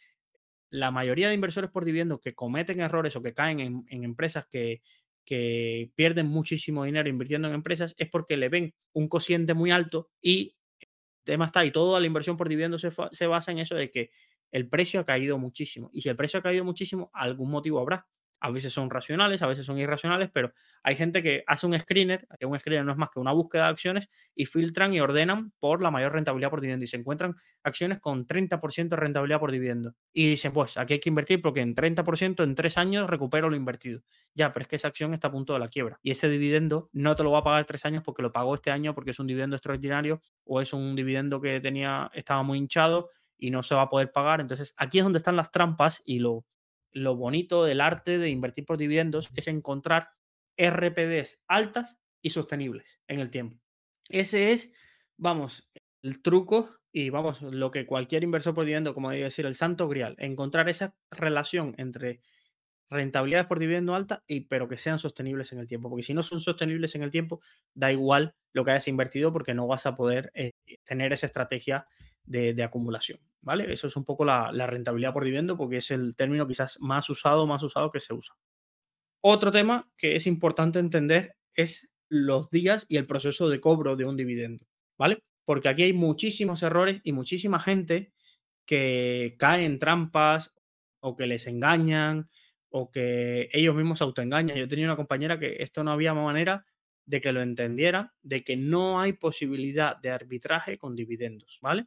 la mayoría de inversores por dividendo que cometen errores o que caen en, empresas que, que pierden muchísimo dinero invirtiendo en empresas es porque le ven un cociente muy alto y el tema está y toda la inversión por dividendo se, se, basa en eso de que el precio ha caído muchísimo. Y si el precio ha caído muchísimo, algún motivo habrá a veces son racionales, a veces son irracionales, pero hay gente que hace un screener, que un screener no es más que una búsqueda de acciones, y filtran y ordenan por la mayor rentabilidad por dividendo. Y se encuentran acciones con 30% de rentabilidad por dividendo. Y dicen, pues aquí hay que invertir porque en 30% en tres años recupero lo invertido. Ya, pero es que esa acción está a punto de la quiebra. Y ese dividendo no te lo va a pagar tres años porque lo pagó este año porque es un dividendo extraordinario o es un dividendo que tenía, estaba muy hinchado y no se va a poder pagar. Entonces, aquí es donde están las trampas y lo lo bonito del arte de invertir por dividendos es encontrar RPDs altas y sostenibles en el tiempo. Ese es, vamos, el truco y vamos, lo que cualquier inversor por dividendo, como decir, el santo grial, encontrar esa relación entre rentabilidades por dividendo alta y pero que sean sostenibles en el tiempo, porque si no son sostenibles en el tiempo, da igual lo que hayas invertido porque no vas a poder eh, tener esa estrategia de, acumulación, ¿vale? Eso es un poco la, rentabilidad por dividendo porque es el término quizás más usado, más usado que se usa. Otro tema que es importante entender es los días y el proceso de cobro de un dividendo, ¿vale? Porque aquí hay muchísimos errores y muchísima gente que cae en trampas o que les engañan o que ellos mismos se autoengañan. Yo tenía una compañera que esto no había manera de que lo entendiera, de que no hay posibilidad de arbitraje con dividendos, ¿vale?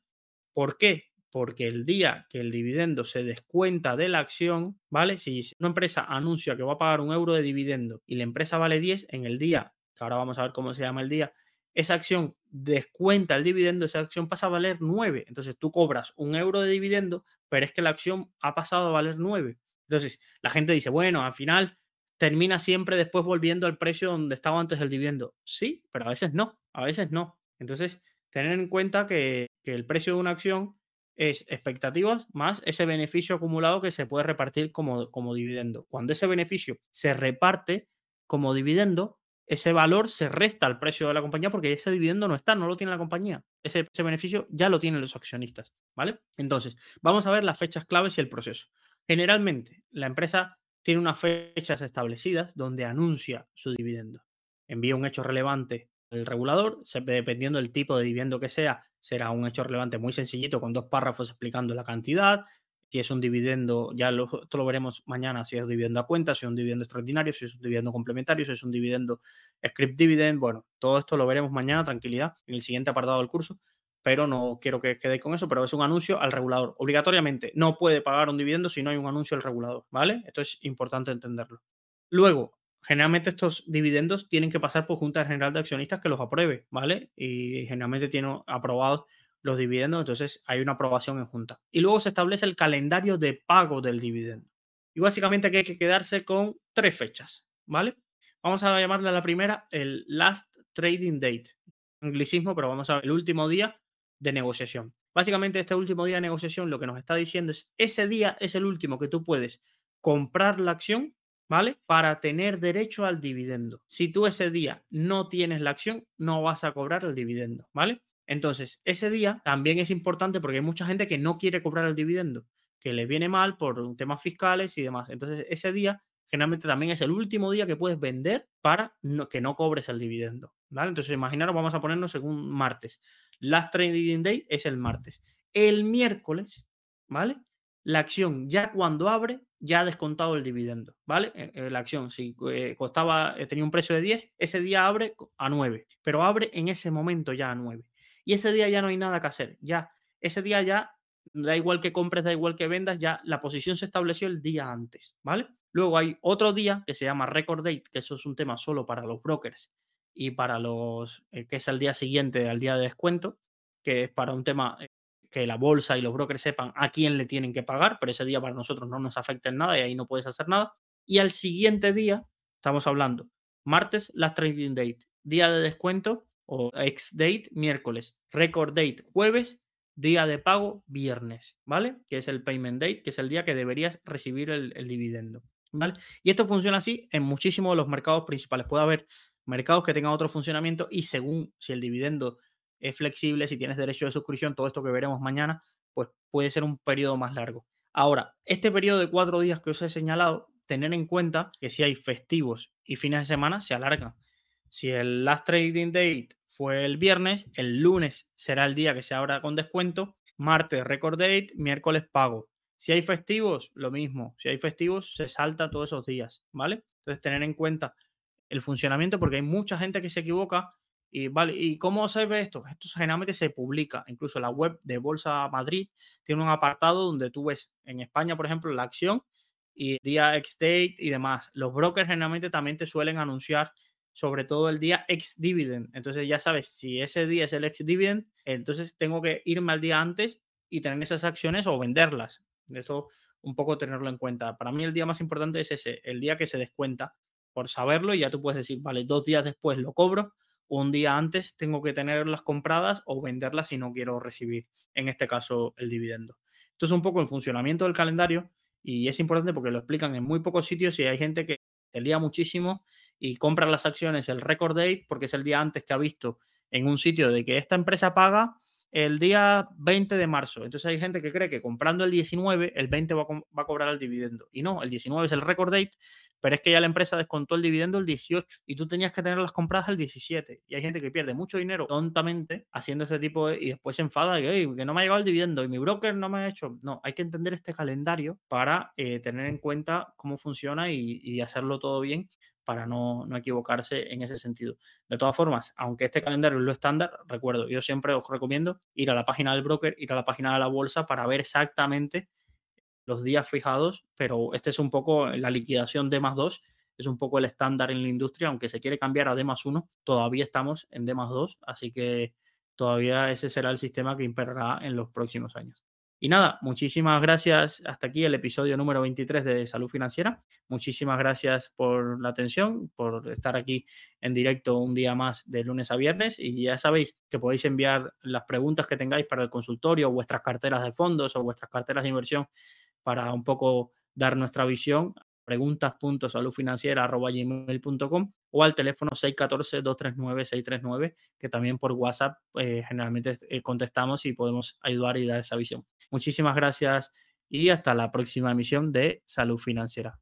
¿Por qué? Porque el día que el dividendo se descuenta de la acción, ¿vale? Si una empresa anuncia que va a pagar un euro de dividendo y la empresa vale 10, en el día, que ahora vamos a ver cómo se llama el día, esa acción descuenta el dividendo, esa acción pasa a valer 9. Entonces tú cobras un euro de dividendo, pero es que la acción ha pasado a valer 9. Entonces la gente dice, bueno, al final termina siempre después volviendo al precio donde estaba antes del dividendo. Sí, pero a veces no, a veces no. Entonces, tener en cuenta que que el precio de una acción es expectativas más ese beneficio acumulado que se puede repartir como, como dividendo. Cuando ese beneficio se reparte como dividendo, ese valor se resta al precio de la compañía porque ese dividendo no está, no lo tiene la compañía. Ese, beneficio ya lo tienen los accionistas, ¿vale? Entonces, vamos a ver las fechas claves y el proceso. Generalmente, la empresa tiene unas fechas establecidas donde anuncia su dividendo. Envía un hecho relevante al regulador, dependiendo del tipo de dividendo que sea, será un hecho relevante muy sencillito con dos párrafos explicando la cantidad, si es un dividendo, ya lo, esto lo veremos mañana, si es un dividendo a cuenta, si es un dividendo extraordinario, si es un dividendo complementario, si es un dividendo script dividend, bueno, todo esto lo veremos mañana, tranquilidad, en el siguiente apartado del curso, pero no quiero que quede con eso, pero es un anuncio al regulador. Obligatoriamente no puede pagar un dividendo si no hay un anuncio al regulador, ¿vale? Esto es importante entenderlo. Luego, generalmente estos dividendos tienen que pasar por Junta General de Accionistas que los apruebe, ¿vale? Y generalmente tienen aprobados los dividendos, entonces hay una aprobación en Junta. Y luego se establece el calendario de pago del dividendo. Y básicamente aquí hay que quedarse con tres fechas, ¿vale? Vamos a llamarle a la primera el last trading date. Anglicismo, pero vamos a ver el último día de negociación. Básicamente este último día de negociación lo que nos está diciendo es ese día es el último que tú puedes comprar la acción ¿vale? Para tener derecho al dividendo. Si tú ese día no tienes la acción, no vas a cobrar el dividendo, ¿vale? Entonces, ese día también es importante porque hay mucha gente que no quiere cobrar el dividendo, que le viene mal por temas fiscales y demás. Entonces, ese día generalmente también es el último día que puedes vender para que no cobres el dividendo. ¿vale? Entonces, imaginaros, vamos a ponernos según martes. Last Trading Day es el martes. El miércoles, ¿vale? La acción ya cuando abre, ya ha descontado el dividendo, ¿vale? Eh, eh, la acción, si eh, costaba, tenía un precio de 10, ese día abre a 9, pero abre en ese momento ya a 9. Y ese día ya no hay nada que hacer, ya, ese día ya da igual que compres, da igual que vendas, ya la posición se estableció el día antes, ¿vale? Luego hay otro día que se llama record date, que eso es un tema solo para los brokers y para los, que es el día siguiente al día de descuento, que es para un tema que la bolsa y los brokers sepan a quién le tienen que pagar, pero ese día para nosotros no nos afecta en nada y ahí no puedes hacer nada. Y al siguiente día, estamos hablando, martes, last trading date, día de descuento o ex date, miércoles, record date, jueves, día de pago, viernes, ¿vale? Que es el payment date, que es el día que deberías recibir el, el dividendo, ¿vale? Y esto funciona así en muchísimos de los mercados principales. Puede haber mercados que tengan otro funcionamiento y según si el dividendo es flexible, si tienes derecho de suscripción, todo esto que veremos mañana, pues puede ser un periodo más largo. Ahora, este periodo de cuatro días que os he señalado, tener en cuenta que si hay festivos y fines de semana, se alarga. Si el last trading date fue el viernes, el lunes será el día que se abra con descuento, martes record date, miércoles pago. Si hay festivos, lo mismo. Si hay festivos, se salta todos esos días, ¿vale? Entonces, tener en cuenta el funcionamiento porque hay mucha gente que se equivoca y, vale, ¿y cómo se ve esto? Esto generalmente se publica. Incluso la web de Bolsa Madrid tiene un apartado donde tú ves en España, por ejemplo, la acción y día ex date y demás. Los brokers generalmente también te suelen anunciar sobre todo el día ex dividend. Entonces ya sabes, si ese día es el ex dividend, entonces tengo que irme al día antes y tener esas acciones o venderlas. Esto un poco tenerlo en cuenta. Para mí el día más importante es ese, el día que se descuenta, por saberlo y ya tú puedes decir, vale, dos días después lo cobro un día antes tengo que tenerlas compradas o venderlas si no quiero recibir, en este caso, el dividendo. Esto es un poco el funcionamiento del calendario y es importante porque lo explican en muy pocos sitios y hay gente que se lía muchísimo y compra las acciones el record date porque es el día antes que ha visto en un sitio de que esta empresa paga el día 20 de marzo. Entonces hay gente que cree que comprando el 19, el 20 va a, cobrar el dividendo. Y no, el 19 es el record date, pero es que ya la empresa descontó el dividendo el 18 y tú tenías que tenerlas compradas el 17. Y hay gente que pierde mucho dinero tontamente haciendo ese tipo de... y después se enfada que, que no me ha llegado el dividendo y mi broker no me ha hecho. No, hay que entender este calendario para eh, tener en cuenta cómo funciona y hacerlo todo bien para no, equivocarse en ese sentido. De todas formas, aunque este calendario es lo estándar, recuerdo, yo siempre os recomiendo ir a la página del broker, ir a la página de la bolsa para ver exactamente los días fijados, pero este es un poco la liquidación D más 2, es un poco el estándar en la industria, aunque se quiere cambiar a D más 1, todavía estamos en D más 2, así que todavía ese será el sistema que imperará en los próximos años. Y nada, muchísimas gracias. Hasta aquí el episodio número 23 de Salud Financiera. Muchísimas gracias por la atención, por estar aquí en directo un día más de lunes a viernes. Y ya sabéis que podéis enviar las preguntas que tengáis para el consultorio, vuestras carteras de fondos o vuestras carteras de inversión para un poco dar nuestra visión preguntas.saludfinanciera.gmail.com o al teléfono 614-239-639, que también por WhatsApp eh, generalmente eh, contestamos y podemos ayudar y dar esa visión. Muchísimas gracias y hasta la próxima emisión de Salud Financiera.